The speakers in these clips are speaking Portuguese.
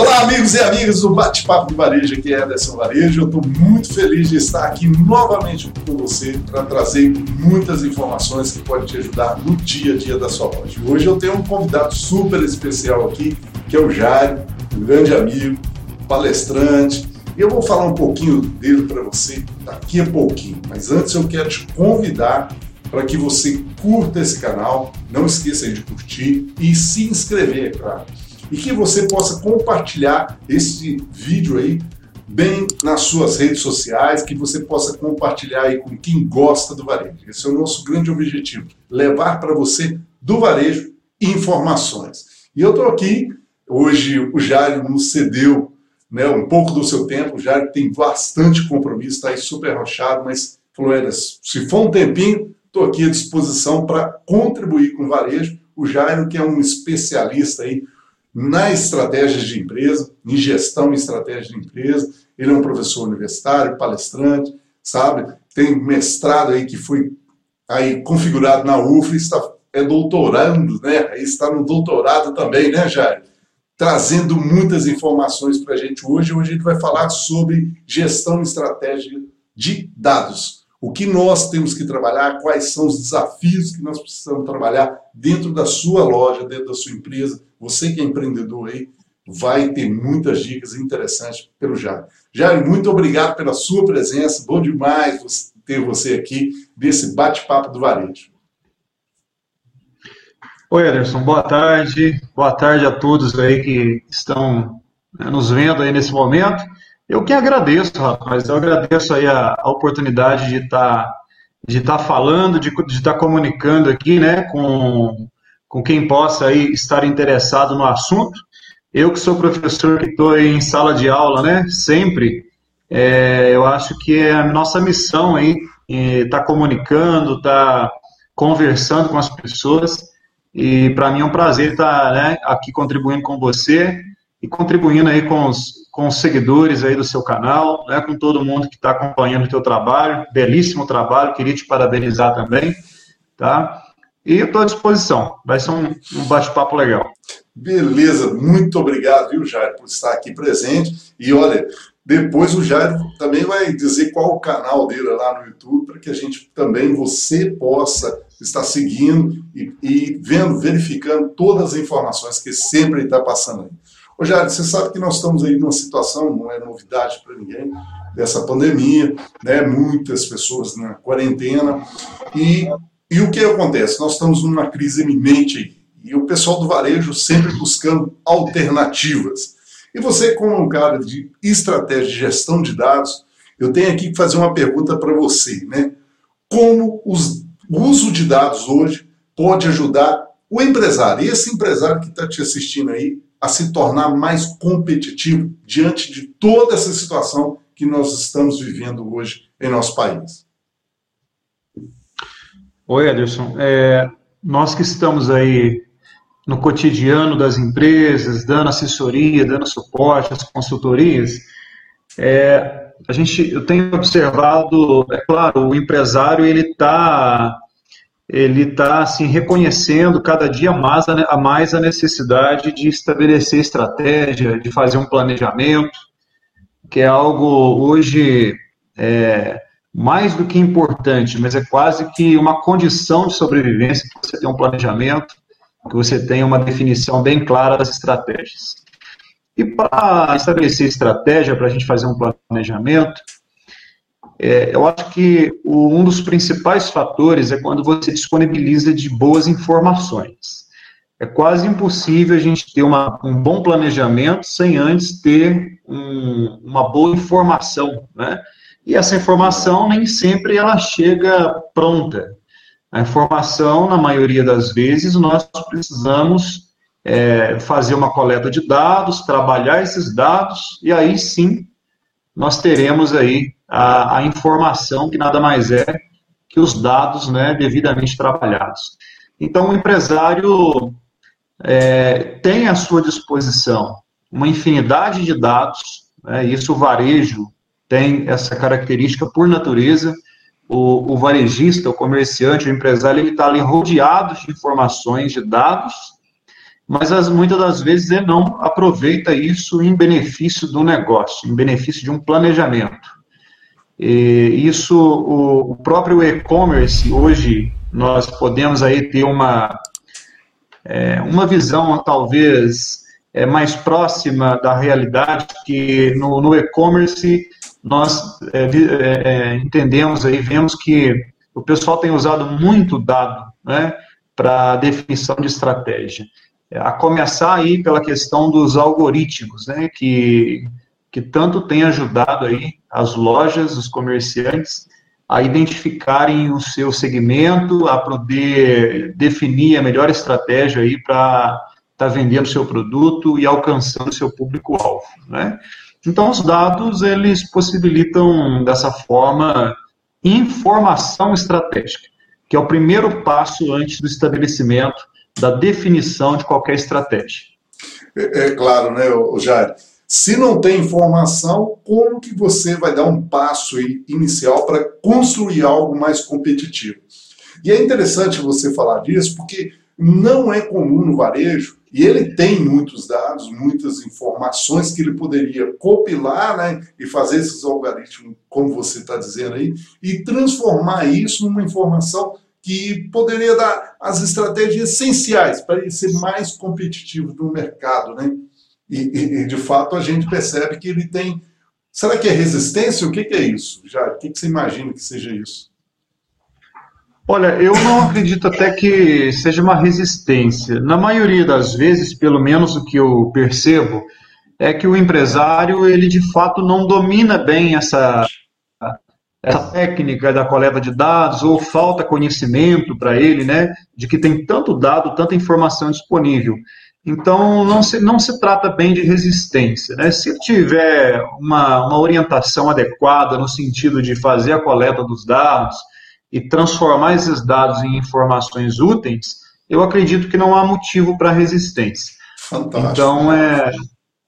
Olá, amigos e amigas do Bate-Papo do Varejo, aqui é Ederson Varejo. Eu estou muito feliz de estar aqui novamente com você para trazer muitas informações que podem te ajudar no dia a dia da sua loja. Hoje eu tenho um convidado super especial aqui, que é o Jairo, um grande amigo, palestrante. E eu vou falar um pouquinho dele para você daqui a pouquinho. Mas antes eu quero te convidar para que você curta esse canal, não esqueça de curtir e se inscrever, é claro e que você possa compartilhar esse vídeo aí bem nas suas redes sociais, que você possa compartilhar aí com quem gosta do varejo. Esse é o nosso grande objetivo, levar para você do varejo informações. E eu estou aqui, hoje o Jário nos cedeu né, um pouco do seu tempo, o Jário tem bastante compromisso, está aí super rochado, mas falou, se for um tempinho, estou aqui à disposição para contribuir com o varejo. O Jairo, que é um especialista aí, na estratégia de empresa, em gestão e estratégia de empresa. Ele é um professor universitário, palestrante, sabe? Tem mestrado aí que foi aí configurado na UFRA, está é doutorando, né? Está no doutorado também, né, Jair? Trazendo muitas informações para a gente hoje. Hoje a gente vai falar sobre gestão e estratégia de dados o que nós temos que trabalhar, quais são os desafios que nós precisamos trabalhar dentro da sua loja, dentro da sua empresa. Você que é empreendedor aí, vai ter muitas dicas interessantes pelo Jair. Jair, muito obrigado pela sua presença. Bom demais ter você aqui desse bate-papo do varejo. Oi, Ederson, boa tarde. Boa tarde a todos aí que estão né, nos vendo aí nesse momento. Eu que agradeço, rapaz. Eu agradeço aí a, a oportunidade de estar tá, de tá falando, de estar tá comunicando aqui, né, com, com quem possa aí estar interessado no assunto. Eu que sou professor que estou em sala de aula, né, sempre, é, eu acho que é a nossa missão aí estar tá comunicando, estar tá conversando com as pessoas. E para mim é um prazer estar tá, né, aqui contribuindo com você e contribuindo aí com os, com os seguidores aí do seu canal, né, com todo mundo que está acompanhando o teu trabalho, belíssimo trabalho, queria te parabenizar também, tá? E estou à disposição, vai ser um, um bate-papo legal. Beleza, muito obrigado, viu, Jair, por estar aqui presente. E olha, depois o Jair também vai dizer qual o canal dele lá no YouTube, para que a gente também, você possa estar seguindo e, e vendo, verificando todas as informações que sempre está passando aí. Ô, Jair, você sabe que nós estamos aí numa situação, não é novidade para ninguém, dessa pandemia, né? muitas pessoas na quarentena, e, e o que acontece? Nós estamos numa crise iminente aí, e o pessoal do varejo sempre buscando alternativas. E você, como um cara de estratégia de gestão de dados, eu tenho aqui que fazer uma pergunta para você, né? Como os, o uso de dados hoje pode ajudar o empresário, esse empresário que está te assistindo aí, a se tornar mais competitivo diante de toda essa situação que nós estamos vivendo hoje em nosso país? Oi, Ederson. É, nós que estamos aí no cotidiano das empresas, dando assessoria, dando suporte às consultorias, é, a gente, eu tenho observado, é claro, o empresário ele está ele está assim reconhecendo cada dia mais a, mais a necessidade de estabelecer estratégia, de fazer um planejamento, que é algo hoje é, mais do que importante, mas é quase que uma condição de sobrevivência que você tenha um planejamento, que você tenha uma definição bem clara das estratégias. E para estabelecer estratégia, para a gente fazer um planejamento, é, eu acho que o, um dos principais fatores é quando você disponibiliza de boas informações. É quase impossível a gente ter uma, um bom planejamento sem antes ter um, uma boa informação, né? E essa informação nem sempre ela chega pronta. A informação, na maioria das vezes, nós precisamos é, fazer uma coleta de dados, trabalhar esses dados, e aí sim nós teremos aí a, a informação, que nada mais é que os dados né, devidamente trabalhados. Então, o empresário é, tem à sua disposição uma infinidade de dados, né, isso o varejo tem essa característica por natureza. O, o varejista, o comerciante, o empresário, ele está ali rodeado de informações, de dados, mas as, muitas das vezes ele não aproveita isso em benefício do negócio, em benefício de um planejamento. E isso, o, o próprio e-commerce, hoje, nós podemos aí ter uma, é, uma visão, talvez, é, mais próxima da realidade, que no, no e-commerce nós é, é, é, entendemos aí, vemos que o pessoal tem usado muito dado né, para definição de estratégia. A começar aí pela questão dos algoritmos, né, que, que tanto tem ajudado aí as lojas, os comerciantes, a identificarem o seu segmento, a poder definir a melhor estratégia aí para estar tá vendendo seu produto e alcançando seu público-alvo, né? Então, os dados, eles possibilitam, dessa forma, informação estratégica, que é o primeiro passo antes do estabelecimento da definição de qualquer estratégia. É, é claro, né, Jair? Se não tem informação, como que você vai dar um passo inicial para construir algo mais competitivo? E é interessante você falar disso, porque não é comum no varejo, e ele tem muitos dados, muitas informações que ele poderia compilar né, e fazer esses algoritmos, como você está dizendo aí, e transformar isso numa informação que poderia dar as estratégias essenciais para ele ser mais competitivo no mercado. Né? E, e, de fato, a gente percebe que ele tem. Será que é resistência? O que, que é isso? Já, o que, que você imagina que seja isso? Olha, eu não acredito até que seja uma resistência. Na maioria das vezes, pelo menos o que eu percebo, é que o empresário, ele de fato não domina bem essa, essa técnica da coleta de dados, ou falta conhecimento para ele, né, de que tem tanto dado, tanta informação disponível. Então, não se, não se trata bem de resistência. Né? Se tiver uma, uma orientação adequada no sentido de fazer a coleta dos dados, e transformar esses dados em informações úteis, eu acredito que não há motivo para resistência. Fantástico. Então, é,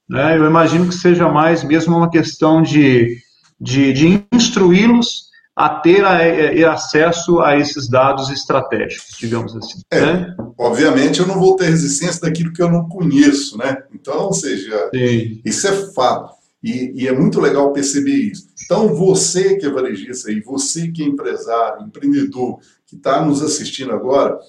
né, eu imagino que seja mais mesmo uma questão de, de, de instruí-los a ter a, a, acesso a esses dados estratégicos, digamos assim. É, né? Obviamente, eu não vou ter resistência daquilo que eu não conheço, né? Então, ou seja, Sim. isso é fato. E, e, é muito legal perceber isso. Então, você que é varejista e você que é empresário, empreendedor, que está nos assistindo agora,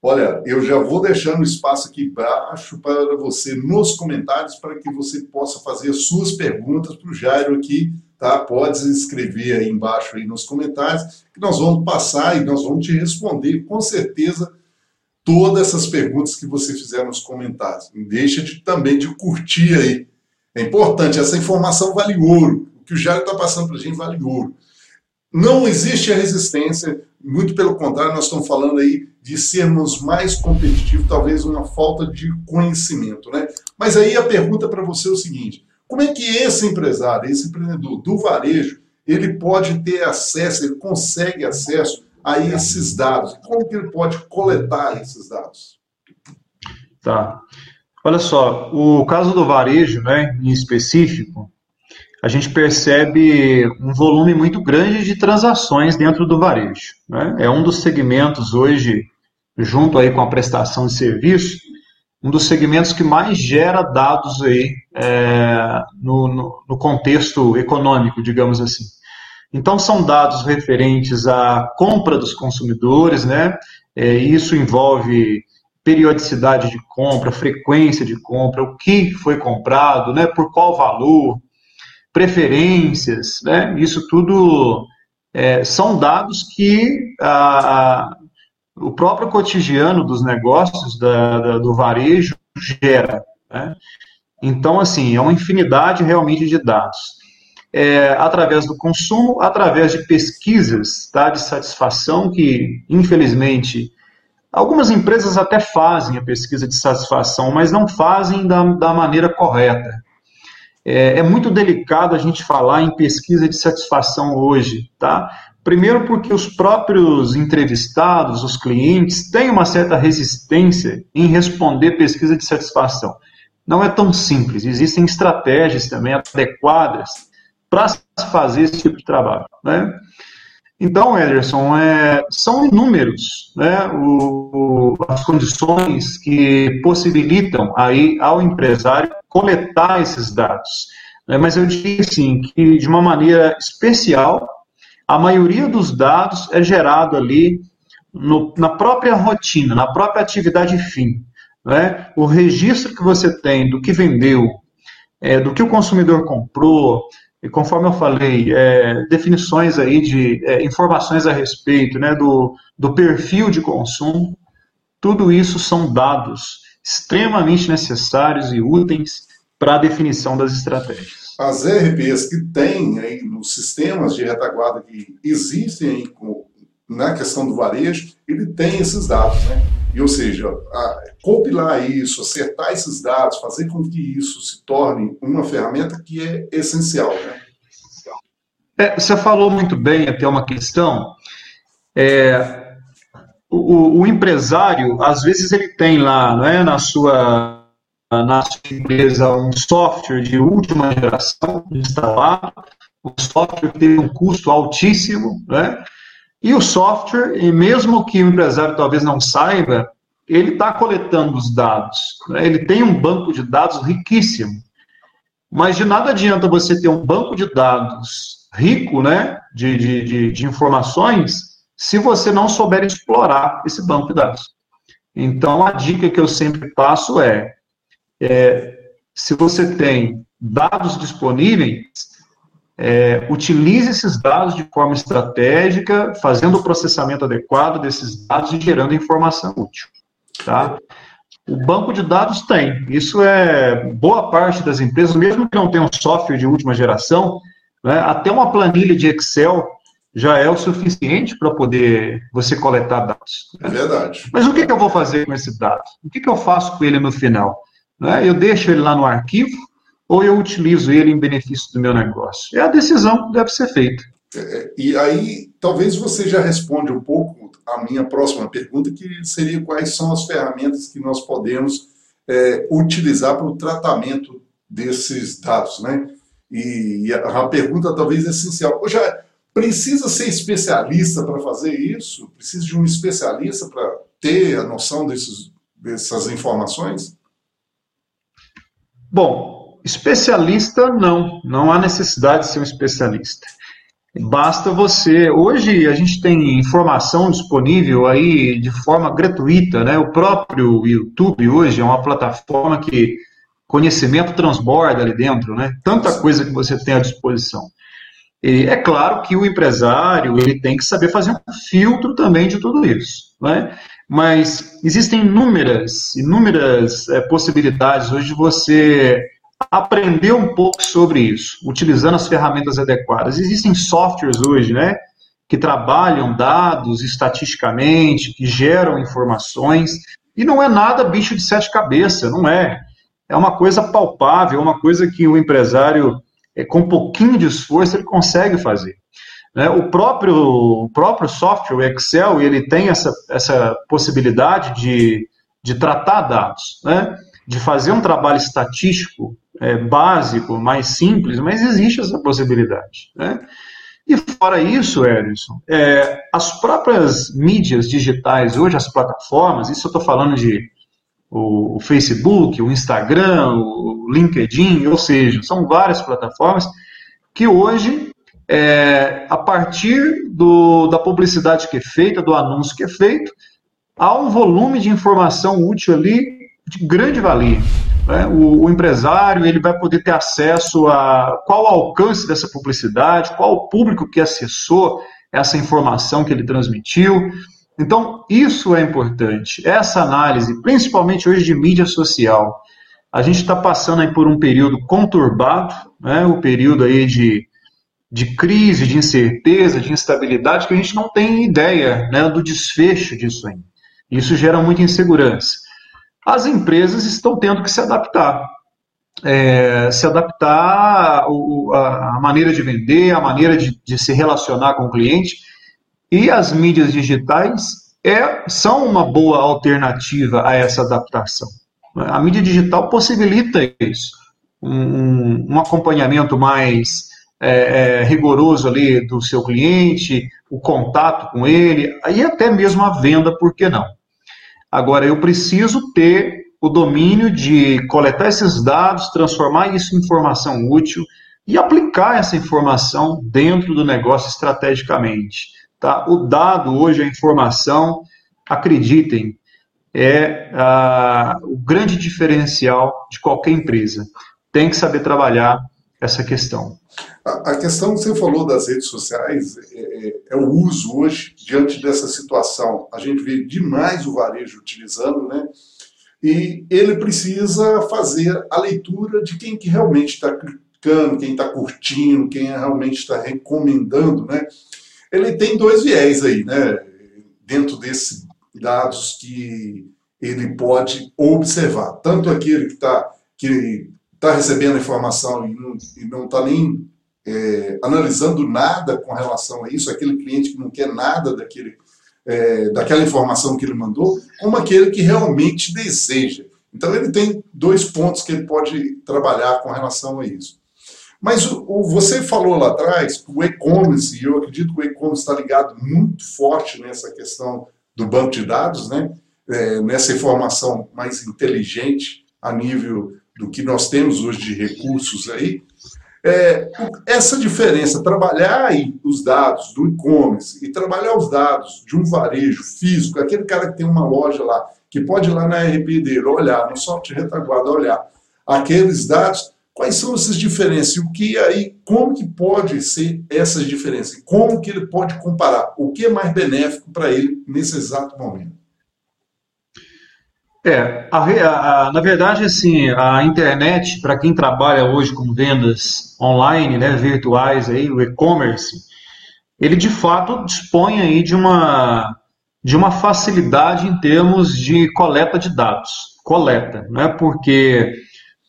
olha, eu já vou deixando espaço aqui embaixo para você nos comentários para que você possa fazer suas perguntas para o Jairo aqui, tá? Pode escrever aí embaixo aí nos comentários que nós vamos passar e nós vamos te responder com certeza todas essas perguntas que você fizer nos comentários. Deixa de, também de curtir aí é importante, essa informação vale ouro. O que o Jair está passando para a gente vale ouro. Não existe a resistência, muito pelo contrário, nós estamos falando aí de sermos mais competitivos, talvez uma falta de conhecimento, né? Mas aí a pergunta para você é o seguinte: como é que esse empresário, esse empreendedor do varejo, ele pode ter acesso, ele consegue acesso a esses dados? Como que ele pode coletar esses dados? Tá. Olha só, o caso do varejo, né, em específico, a gente percebe um volume muito grande de transações dentro do varejo. Né? É um dos segmentos hoje, junto aí com a prestação de serviço, um dos segmentos que mais gera dados aí é, no, no, no contexto econômico, digamos assim. Então, são dados referentes à compra dos consumidores, né? É, isso envolve periodicidade de compra, frequência de compra, o que foi comprado, né, por qual valor, preferências, né, isso tudo é, são dados que a, a, o próprio cotidiano dos negócios da, da, do varejo gera. Né? Então, assim, é uma infinidade realmente de dados. É, através do consumo, através de pesquisas tá, de satisfação que, infelizmente, Algumas empresas até fazem a pesquisa de satisfação, mas não fazem da, da maneira correta. É, é, muito delicado a gente falar em pesquisa de satisfação hoje, tá? Primeiro porque os próprios entrevistados, os clientes, têm uma certa resistência em responder pesquisa de satisfação. Não é tão simples, existem estratégias também adequadas para fazer esse tipo de trabalho, né? Então, Ederson, é, são inúmeros né, o, as condições que possibilitam aí ao empresário coletar esses dados. Né, mas eu diria sim que de uma maneira especial, a maioria dos dados é gerado ali no, na própria rotina, na própria atividade fim. Né? O registro que você tem do que vendeu, é, do que o consumidor comprou, e conforme eu falei, é, definições aí de é, informações a respeito né, do, do perfil de consumo, tudo isso são dados extremamente necessários e úteis para a definição das estratégias. As RPs que tem aí nos sistemas de retaguarda que existem na questão do varejo, ele tem esses dados, né? E, ou seja, compilar isso, acertar esses dados, fazer com que isso se torne uma ferramenta que é essencial. Né? É, você falou muito bem até uma questão. É, o, o, empresário, às vezes, ele tem lá, não é, na sua na sua empresa um software de última geração instalado, um software tem um custo altíssimo, né? E o software, e mesmo que o empresário talvez não saiba, ele está coletando os dados. Né? Ele tem um banco de dados riquíssimo. Mas de nada adianta você ter um banco de dados rico né, de, de, de, de informações se você não souber explorar esse banco de dados. Então, a dica que eu sempre passo é, é se você tem dados disponíveis, é, utilize esses dados de forma estratégica, fazendo o processamento adequado desses dados e gerando informação útil. Tá? O banco de dados tem. Isso é boa parte das empresas, mesmo que não tenham software de última geração, né, até uma planilha de Excel já é o suficiente para poder você coletar dados. É verdade. Mas o que, que eu vou fazer com esse dado? O que, que eu faço com ele no final? Né, eu deixo ele lá no arquivo, ou eu utilizo ele em benefício do meu negócio? É a decisão que deve ser feita. É, é, e aí, talvez você já responda um pouco a minha próxima pergunta, que seria quais são as ferramentas que nós podemos é, utilizar para o tratamento desses dados, né? E a, a pergunta talvez é essencial. Já precisa ser especialista para fazer isso? Precisa de um especialista para ter a noção desses, dessas informações? Bom, Especialista, não. Não há necessidade de ser um especialista. Basta você. Hoje a gente tem informação disponível aí de forma gratuita, né? O próprio YouTube hoje é uma plataforma que conhecimento transborda ali dentro, né? Tanta coisa que você tem à disposição. E é claro que o empresário ele tem que saber fazer um filtro também de tudo isso, né? Mas existem inúmeras, inúmeras é, possibilidades hoje de você aprender um pouco sobre isso, utilizando as ferramentas adequadas. Existem softwares hoje, né, que trabalham dados estatisticamente, que geram informações, e não é nada bicho de sete cabeças, não é. É uma coisa palpável, uma coisa que o empresário, é, com um pouquinho de esforço, ele consegue fazer. Né? O, próprio, o próprio software, o Excel, ele tem essa, essa possibilidade de, de tratar dados, né? de fazer um trabalho estatístico é, básico, mais simples, mas existe essa possibilidade. Né? E fora isso, Ellison, é, as próprias mídias digitais, hoje as plataformas, isso eu estou falando de o, o, Facebook, o Instagram, o LinkedIn, ou seja, são várias plataformas que hoje, é, a partir do, da publicidade que é feita, do anúncio que é feito, há um volume de informação útil ali de grande valia. Né? O, o, empresário ele vai poder ter acesso a qual o alcance dessa publicidade, qual o público que acessou essa informação que ele transmitiu. Então, isso é importante. Essa análise, principalmente hoje de mídia social. A gente está passando aí por um período conturbado, né? o período aí de, de crise, de incerteza, de instabilidade, que a gente não tem ideia né, do desfecho disso ainda. Isso gera muita insegurança as empresas estão tendo que se adaptar. É, se adaptar à maneira de vender, à maneira de, de, se relacionar com o cliente. E as mídias digitais é, são uma boa alternativa a essa adaptação. A mídia digital possibilita isso. Um, um acompanhamento mais é, é, rigoroso ali do seu cliente, o contato com ele, e até mesmo a venda, por que não? Agora, eu preciso ter o domínio de coletar esses dados, transformar isso em informação útil e aplicar essa informação dentro do negócio estrategicamente. Tá? O dado hoje, a informação, acreditem, é ah, o grande diferencial de qualquer empresa. Tem que saber trabalhar essa questão. A, a questão que você falou das redes sociais é, é, é, o uso hoje, diante dessa situação. A gente vê demais o varejo utilizando, né? E ele precisa fazer a leitura de quem que realmente está clicando, quem está curtindo, quem realmente está recomendando, né? Ele tem dois viés aí, né? Dentro desses dados que ele pode observar. Tanto aquele que está que tá recebendo informação e não está nem é, analisando nada com relação a isso, aquele cliente que não quer nada daquele, é, daquela informação que ele mandou, como aquele que realmente deseja. Então ele tem dois pontos que ele pode trabalhar com relação a isso. Mas o, o você falou lá atrás, o e-commerce, e eu acredito que o e-commerce está ligado muito forte nessa questão do banco de dados, né? É, nessa informação mais inteligente a nível do que nós temos hoje de recursos aí. É, essa diferença, trabalhar os dados do e-commerce e trabalhar os dados de um varejo físico, aquele cara que tem uma loja lá, que pode ir lá na RP dele, olhar, no software retaguarda, olhar aqueles dados, quais são essas diferenças? E o que aí, como que pode ser essas diferenças? Como que ele pode comparar? O que é mais benéfico para ele nesse exato momento? É, a, a, na verdade, assim, a internet, para quem trabalha hoje com vendas online, né, virtuais, aí, o e-commerce, ele de fato dispõe aí de uma, de uma facilidade em termos de coleta de dados. Coleta, não é porque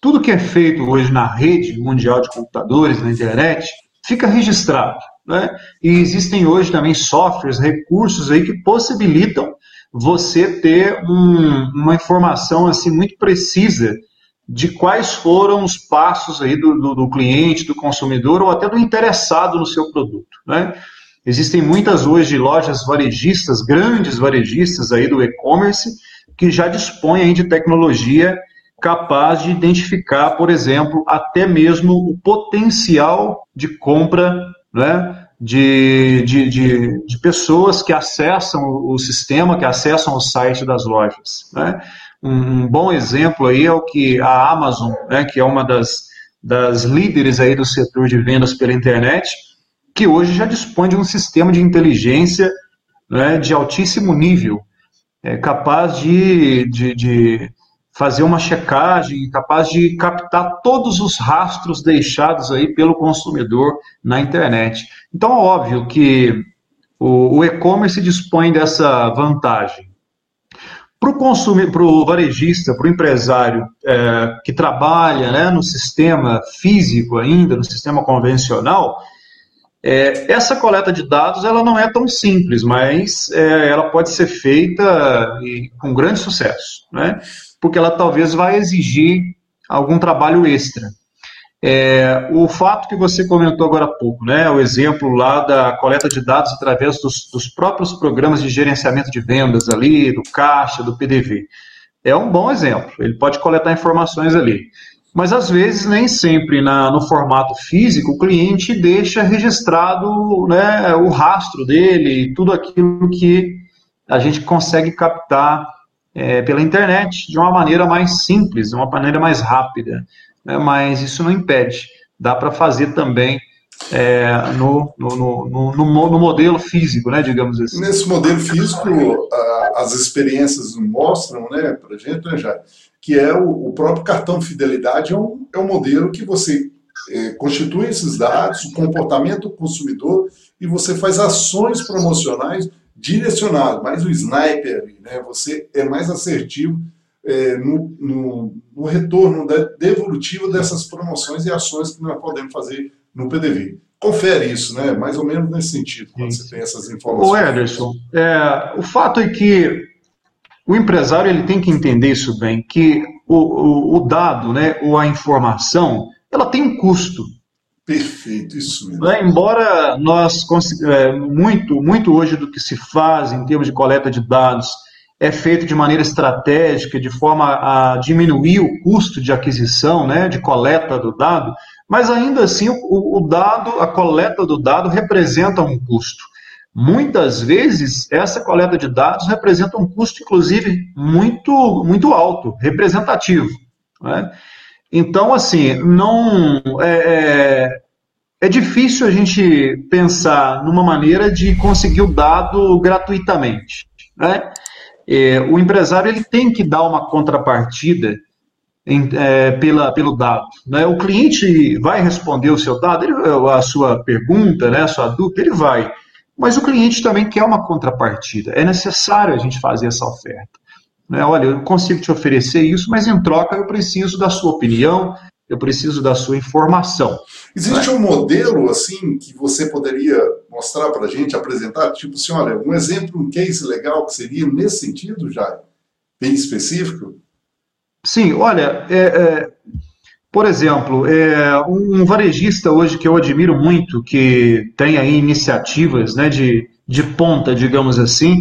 tudo que é feito hoje na rede mundial de computadores, na internet, fica registrado. Né? E existem hoje também softwares, recursos aí que possibilitam você ter um, uma informação assim muito precisa de quais foram os passos aí do, do, do, cliente, do consumidor ou até do interessado no seu produto. Né? Existem muitas hoje lojas varejistas, grandes varejistas aí do e-commerce, que já dispõem de tecnologia capaz de identificar, por exemplo, até mesmo o potencial de compra né, de, de, de, de, pessoas que acessam o sistema, que acessam o site das lojas. Né? Um, bom exemplo aí é o que a Amazon, né, que é uma das, das líderes aí do setor de vendas pela internet, que hoje já dispõe de um sistema de inteligência né, de altíssimo nível, é, capaz de, de, de fazer uma checagem, capaz de captar todos os rastros deixados aí pelo consumidor na internet. Então, é óbvio que o, o e-commerce dispõe dessa vantagem. Para o consumidor, para o varejista, para o empresário é, que trabalha né, no sistema físico ainda, no sistema convencional, é, essa coleta de dados ela não é tão simples, mas é, ela pode ser feita e, com grande sucesso. Né? Porque ela talvez vai exigir algum trabalho extra. É, o fato que você comentou agora há pouco, né, o exemplo lá da coleta de dados através dos, dos próprios programas de gerenciamento de vendas ali, do caixa, do PDV, é um bom exemplo. Ele pode coletar informações ali. Mas às vezes, nem sempre na, no formato físico, o cliente deixa registrado né, o rastro dele, tudo aquilo que a gente consegue captar é, pela internet de uma maneira mais simples, de uma maneira mais rápida. Né? Mas isso não impede. Dá para fazer também é, no, no, no, no, modelo físico, né, digamos assim. Nesse modelo físico, as experiências mostram né, para a gente, né, já, que é o, o, próprio cartão fidelidade, é um, é um modelo que você é, constitui esses dados, o comportamento do consumidor, e você faz ações promocionais direcionado, mais o sniper, né? você é mais assertivo é, no, no, no, retorno devolutivo dessas promoções e ações que nós podemos fazer no PDV. Confere isso, né? mais ou menos nesse sentido, quando Sim. você tem essas informações. Ô Ederson, é, o fato é que o empresário ele tem que entender isso bem, que o, o, o dado, né, ou a informação, ela tem um custo. Perfeito, isso mesmo. Né? Embora nós, é, muito, muito hoje do que se faz em termos de coleta de dados é feito de maneira estratégica, de forma a diminuir o custo de aquisição, né, de coleta do dado, mas ainda assim o, o dado, a coleta do dado representa um custo. Muitas vezes essa coleta de dados representa um custo, inclusive, muito, muito alto, representativo. Né? Então, assim, não é, é, é difícil a gente pensar numa maneira de conseguir o dado gratuitamente. Né? É, o empresário ele tem que dar uma contrapartida em, é, pela, pelo dado. Né? O cliente vai responder o seu dado, ele, a sua pergunta, né, a sua dúvida, ele vai. Mas o cliente também quer uma contrapartida. É necessário a gente fazer essa oferta. Né? Olha, eu consigo te oferecer isso, mas em troca eu preciso da sua opinião, eu preciso da sua informação. Existe né? um modelo assim que você poderia mostrar para a gente, apresentar, tipo assim, olha, um exemplo, um case legal que seria nesse sentido, já bem específico? Sim, olha, é, é, por exemplo, é, um varejista hoje que eu admiro muito, que tem aí iniciativas né, de, de ponta, digamos assim,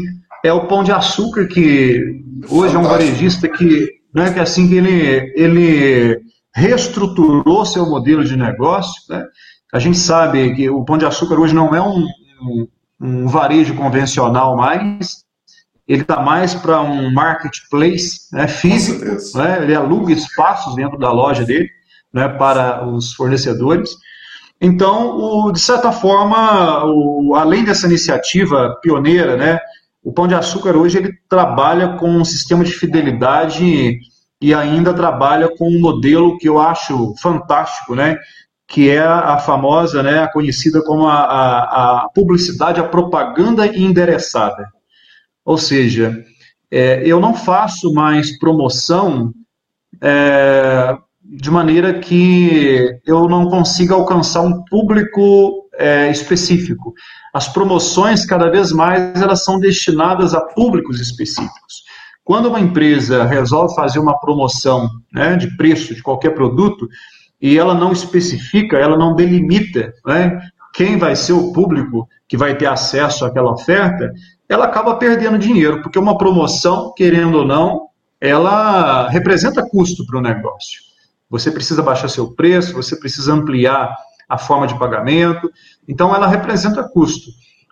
é o Pão de Açúcar, que hoje Fantástico. é um varejista que, né, que assim que ele, ele reestruturou seu modelo de negócio. Né? A gente sabe que o Pão de Açúcar hoje não é um, um, um varejo convencional mais, ele está mais para um marketplace né, físico, né, ele aluga espaços dentro da loja dele né, para os fornecedores. Então, o, de certa forma, o, além dessa iniciativa pioneira, né, o Pão de Açúcar hoje ele trabalha com um sistema de fidelidade e ainda trabalha com um modelo que eu acho fantástico, né, que é a famosa, né, a conhecida como a, a, a publicidade, a propaganda endereçada. Ou seja, é, eu não faço mais promoção é, de maneira que eu não consiga alcançar um público é, específico. As promoções, cada vez mais, elas são destinadas a públicos específicos. Quando uma empresa resolve fazer uma promoção né, de preço de qualquer produto e ela não especifica, ela não delimita né, quem vai ser o público que vai ter acesso àquela oferta, ela acaba perdendo dinheiro, porque uma promoção, querendo ou não, ela representa custo para o negócio. Você precisa baixar seu preço, você precisa ampliar a forma de pagamento, então ela representa custo.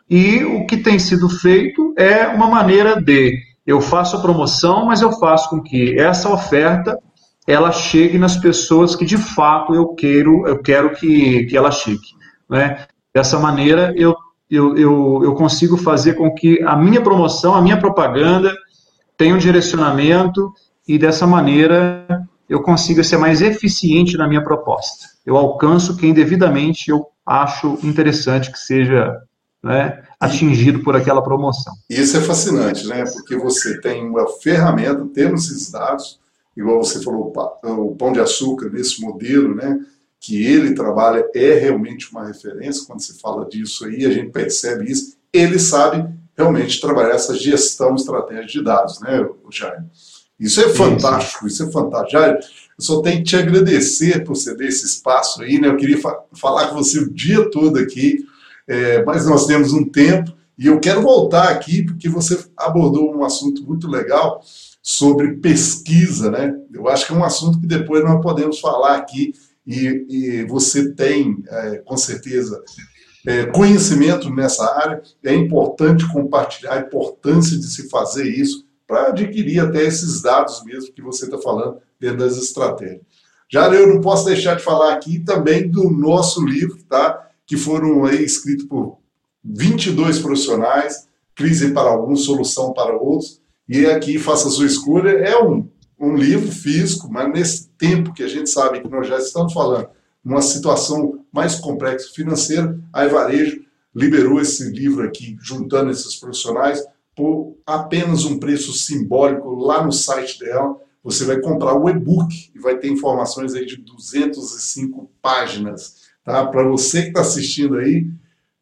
E o que tem sido feito é uma maneira de eu faço a promoção, mas eu faço com que essa oferta ela chegue nas pessoas que de fato eu quero, eu quero que, que ela chegue. Né? Dessa maneira eu, eu, eu, eu consigo fazer com que a minha promoção, a minha propaganda tenha um direcionamento e dessa maneira eu consiga ser mais eficiente na minha proposta. Eu alcanço quem devidamente eu acho interessante que seja né, atingido por aquela promoção. Isso é fascinante, né? Porque você tem uma ferramenta, temos esses dados, igual você falou, o pão de açúcar nesse modelo, né? Que ele trabalha é realmente uma referência. Quando se fala disso aí, a gente percebe isso. Ele sabe realmente trabalhar essa gestão estratégica de dados, né, Jair? Isso é fantástico, isso, isso é fantástico. Jair, eu só tenho que te agradecer por ceder esse espaço aí, né? Eu queria fa falar com você o dia todo aqui, é, mas nós temos um tempo e eu quero voltar aqui porque você abordou um assunto muito legal sobre pesquisa, né? Eu acho que é um assunto que depois nós podemos falar aqui e, e você tem, é, com certeza, é, conhecimento nessa área. É importante compartilhar a importância de se fazer isso para adquirir até esses dados mesmo que você está falando dentro das estratégias. Já eu não posso deixar de falar aqui também do nosso livro, tá? que foram aí escritos por 22 profissionais, crise para alguns, solução para outros, e aqui faça a sua escolha. É um, um livro físico, mas nesse tempo que a gente sabe que nós já estamos falando, numa situação mais complexa financeira, a Evarejo liberou esse livro aqui, juntando esses profissionais, por apenas um preço simbólico lá no site dela. Você vai comprar o e-book e vai ter informações aí de 205 páginas Tá? Para você que está assistindo aí,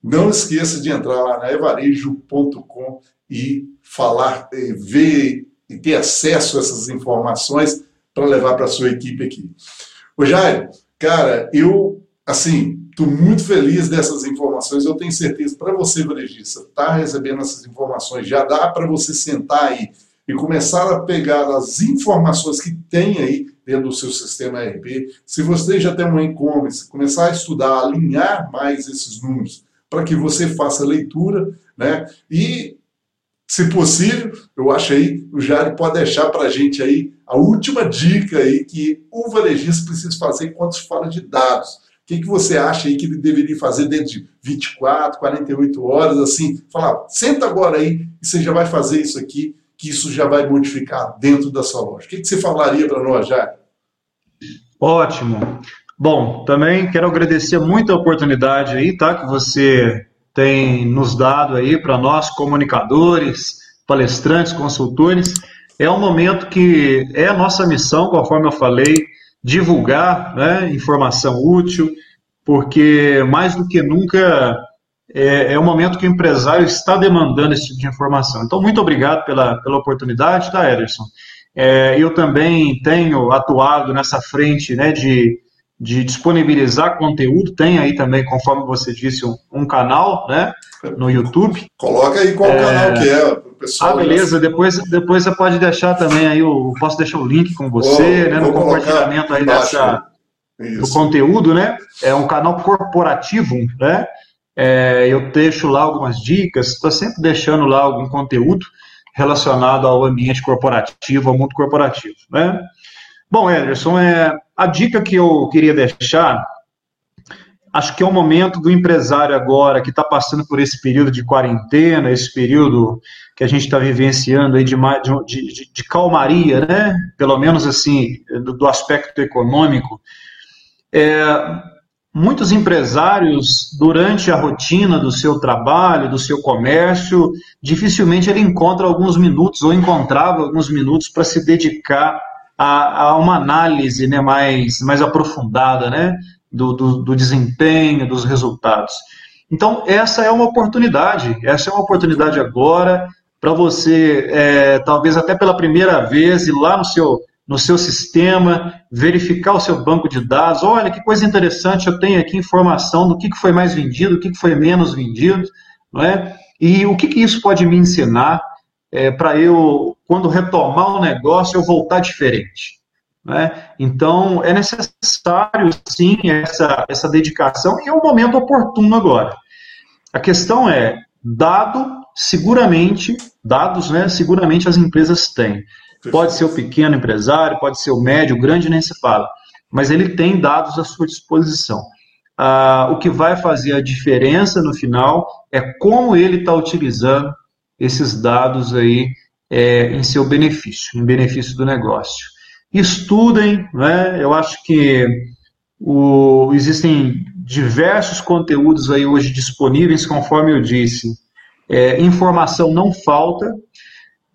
não esqueça de entrar lá na evarejo.com e falar, e ver e ter acesso a essas informações para levar para sua equipe aqui. Ô Jair, cara, eu assim, estou muito feliz dessas informações. Eu tenho certeza, para você, varejista, está recebendo essas informações, já dá para você sentar aí e começar a pegar as informações que tem aí dentro do seu sistema ERP. Se você já tem um e-commerce, começar a estudar, alinhar mais esses números para que você faça leitura, né? E, se possível, eu acho aí, o Jair pode deixar para a gente aí a última dica aí que o varejista precisa fazer quando se fala de dados. O que, que você acha aí que ele deveria fazer dentro de 24, 48 horas, assim, falar, senta agora aí e você já vai fazer isso aqui que isso já vai modificar dentro da sua loja. O que, que você falaria para nós, já? Ótimo. Bom, também quero agradecer muito a oportunidade aí, tá, que você tem nos dado aí para nós, comunicadores, palestrantes, consultores. É um momento que é a nossa missão, conforme eu falei, divulgar né, informação útil, porque mais do que nunca é, é um momento que o empresário está demandando esse tipo de informação. Então, muito obrigado pela, pela oportunidade, tá, Ederson? É, eu também tenho atuado nessa frente né, de, de disponibilizar conteúdo, tem aí também, conforme você disse, um, um canal né, no YouTube. Coloca aí qual é, canal que é, pessoal. Ah, beleza, depois, depois você pode deixar também aí, eu posso deixar o link com você, né, no compartilhamento aí dessa, do conteúdo, né? É um canal corporativo, né? É, eu deixo lá algumas dicas, estou sempre deixando lá algum conteúdo relacionado ao ambiente corporativo, ao mundo corporativo. Né? Bom, Ederson, é, a dica que eu queria deixar, acho que é o momento do empresário agora que está passando por esse período de quarentena, esse período que a gente está vivenciando aí de, de, de, calmaria, né? pelo menos assim, do, do aspecto econômico, é, Muitos empresários, durante a rotina do seu trabalho, do seu comércio, dificilmente ele encontra alguns minutos ou encontrava alguns minutos para se dedicar a, a, uma análise né, mais, mais aprofundada né, do, do, do desempenho, dos resultados. Então, essa é uma oportunidade, essa é uma oportunidade agora para você, é, talvez até pela primeira vez, ir lá no seu no seu sistema, verificar o seu banco de dados. Olha que coisa interessante, eu tenho aqui informação do que foi mais vendido, o que foi menos vendido, não é? E o que, que isso pode me ensinar é, para eu, quando retomar o negócio, eu voltar diferente. Né? Então, é necessário, sim, essa, essa dedicação e é o momento oportuno agora. A questão é, dado, seguramente, dados, né, seguramente as empresas têm. Pode ser o pequeno empresário, pode ser o médio, o grande, nem se fala. Mas ele tem dados à sua disposição. Ah, o que vai fazer a diferença no final é como ele está utilizando esses dados aí é, em seu benefício, em benefício do negócio. Estudem, né? eu acho que o, existem diversos conteúdos aí hoje disponíveis, conforme eu disse. É, informação não falta,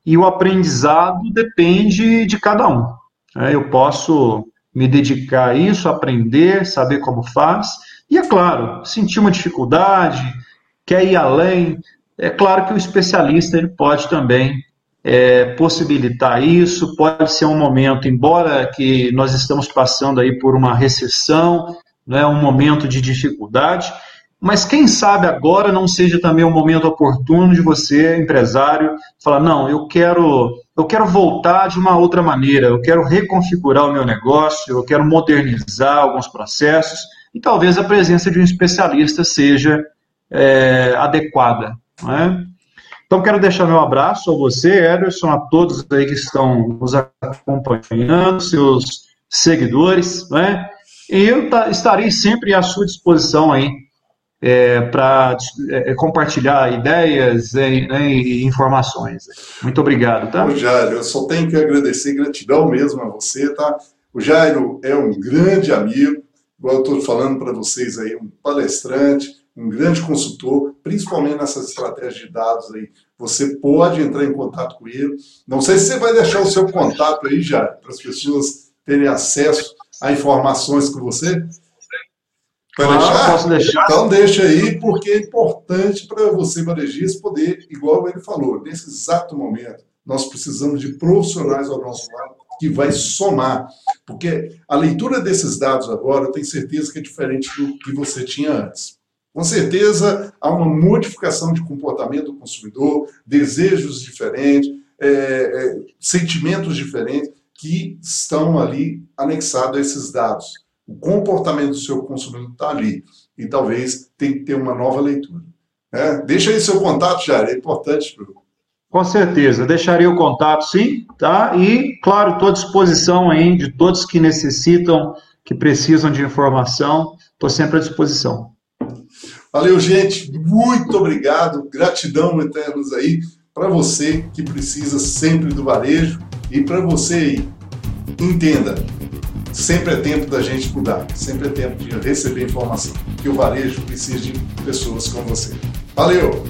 e o aprendizado depende de cada um. Né? Eu posso me dedicar a isso, aprender, saber como faz, e é claro, sentir uma dificuldade, quer ir além, é claro que o especialista ele pode também é, possibilitar isso, pode ser um momento, embora que nós estamos passando aí por uma recessão, né, um momento de dificuldade, mas quem sabe agora não seja também o um momento oportuno de você, empresário, falar: não, eu quero, eu quero voltar de uma outra maneira, eu quero reconfigurar o meu negócio, eu quero modernizar alguns processos, e talvez a presença de um especialista seja é, adequada. Não é? Então, quero deixar meu abraço a você, Ederson, a todos aí que estão nos acompanhando, seus seguidores, né? E eu estarei sempre à sua disposição aí é, para é, compartilhar ideias e, né, e, informações. Muito obrigado, tá? Ô, Jairo, eu só tenho que agradecer, gratidão mesmo a você, tá? O Jairo é um grande amigo, igual eu estou falando para vocês aí, um palestrante, um grande consultor, principalmente nessas estratégias de dados aí. Você pode entrar em contato com ele. Não sei se você vai deixar o seu contato aí, Jairo, para as pessoas terem acesso a informações com você. Vai deixar? Posso deixar? Então deixa aí, porque é importante para você, varejista, poder, igual ele falou, nesse exato momento, nós precisamos de profissionais ao nosso lado que vai somar. Porque a leitura desses dados agora, eu tenho certeza que é diferente do que você tinha antes. Com certeza há uma modificação de comportamento do consumidor, desejos diferentes, é, é, sentimentos diferentes que estão ali anexados a esses dados. O comportamento do seu consumidor está ali e talvez tenha que ter uma nova leitura. É, deixa aí seu contato, Jair, é importante. Com certeza, deixarei o contato sim, tá? E, claro, estou à disposição aí de todos que necessitam, que precisam de informação, estou sempre à disposição. Valeu, gente, muito obrigado, gratidão eternos aí para você que precisa sempre do varejo e para você aí, entenda, sempre é tempo da gente mudar, sempre é tempo de receber informação, que o varejo precisa de pessoas como você. Valeu!